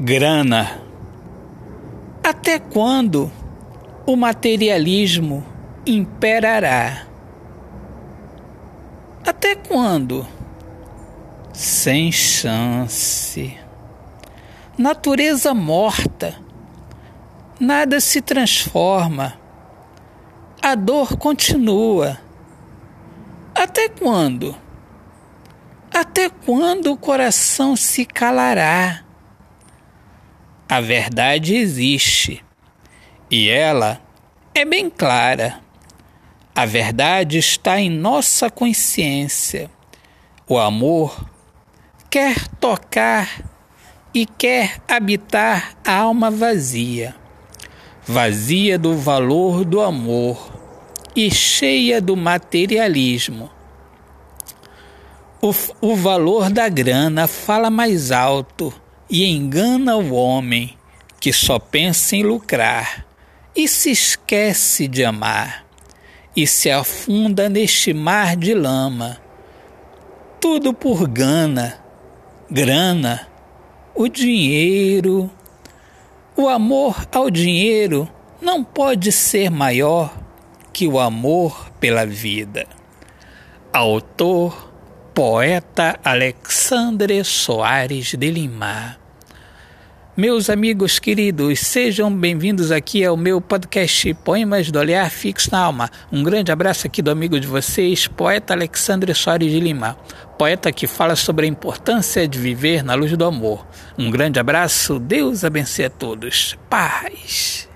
Grana. Até quando o materialismo imperará? Até quando? Sem chance. Natureza morta. Nada se transforma. A dor continua. Até quando? Até quando o coração se calará? A verdade existe e ela é bem clara. A verdade está em nossa consciência. O amor quer tocar e quer habitar a alma vazia, vazia do valor do amor e cheia do materialismo. O, o valor da grana fala mais alto e engana o homem que só pensa em lucrar e se esquece de amar e se afunda neste mar de lama. Tudo por gana, grana, o dinheiro. O amor ao dinheiro não pode ser maior que o amor pela vida. Autor poeta Alexandre Soares de Lima. Meus amigos queridos, sejam bem-vindos aqui ao meu podcast Poemas do Olhar Fixo na Alma. Um grande abraço aqui do amigo de vocês, poeta Alexandre Soares de Lima, poeta que fala sobre a importância de viver na luz do amor. Um grande abraço, Deus abençoe a todos. Paz.